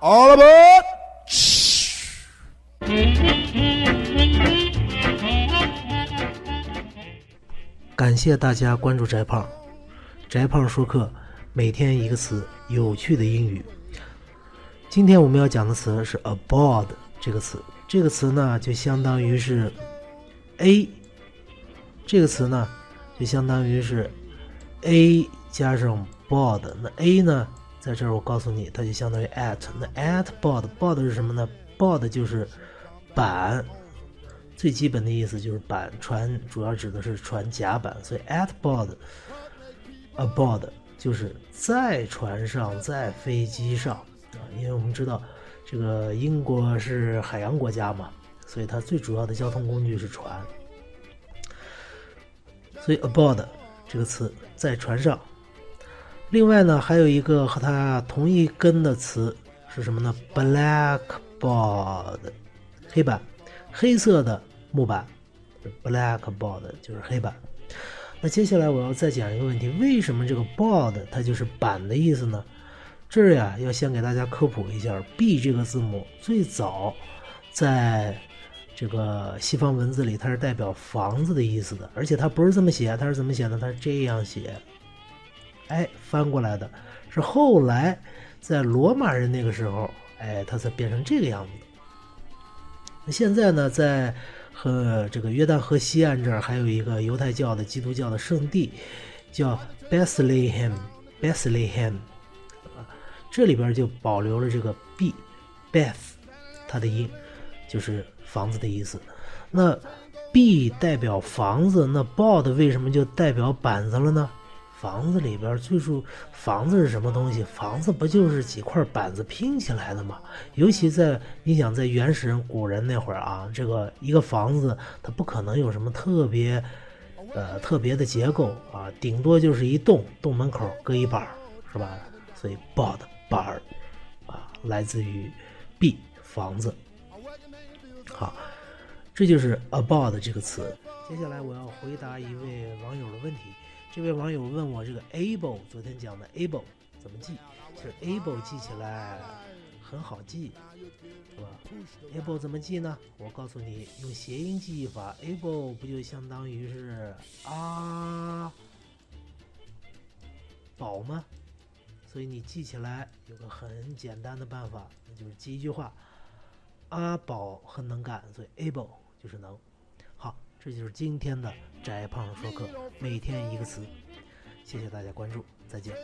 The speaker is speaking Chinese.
all aboard！感谢大家关注翟胖，翟胖说课，每天一个词，有趣的英语。今天我们要讲的词是 aboard 这个词，这个词呢就相当于是 a，这个词呢就相当于是 a 加上 board，那 a 呢在这儿我告诉你，它就相当于 at，那 at board，board 是什么呢？board 就是板。最基本的意思就是板船，主要指的是船甲板，所以 at board，aboard 就是在船上，在飞机上啊。因为我们知道这个英国是海洋国家嘛，所以它最主要的交通工具是船。所以 aboard 这个词在船上。另外呢，还有一个和它同一根的词是什么呢？blackboard，黑板，黑色的。木板，blackboard 就是黑板。那接下来我要再讲一个问题：为什么这个 board 它就是板的意思呢？这儿呀，要先给大家科普一下，b 这个字母最早在这个西方文字里，它是代表房子的意思的，而且它不是这么写，它是怎么写呢？它是这样写，哎，翻过来的，是后来在罗马人那个时候，哎，它才变成这个样子。那现在呢，在和这个约旦河西岸这儿还有一个犹太教的基督教的圣地，叫 Bethlehem，Bethlehem，这里边就保留了这个 b，Beth，它的音就是房子的意思。那 b 代表房子，那 board 为什么就代表板子了呢？房子里边最初，房子是什么东西？房子不就是几块板子拼起来的吗？尤其在你想在原始人、古人那会儿啊，这个一个房子它不可能有什么特别，呃，特别的结构啊，顶多就是一洞，洞门口搁一板儿，是吧？所以 board 板儿啊，来自于 b 房子。好，这就是 about 这个词。接下来我要回答一位网友的问题。这位网友问我：“这个 able，昨天讲的 able 怎么记？其实 able 记起来很好记，是吧？able 怎么记呢？我告诉你，用谐音记忆法，able 不就相当于是阿宝吗？所以你记起来有个很简单的办法，那就是记一句话：阿宝很能干，所以 able 就是能。好，这就是今天的。”翟胖说课，每天一个词，谢谢大家关注，再见。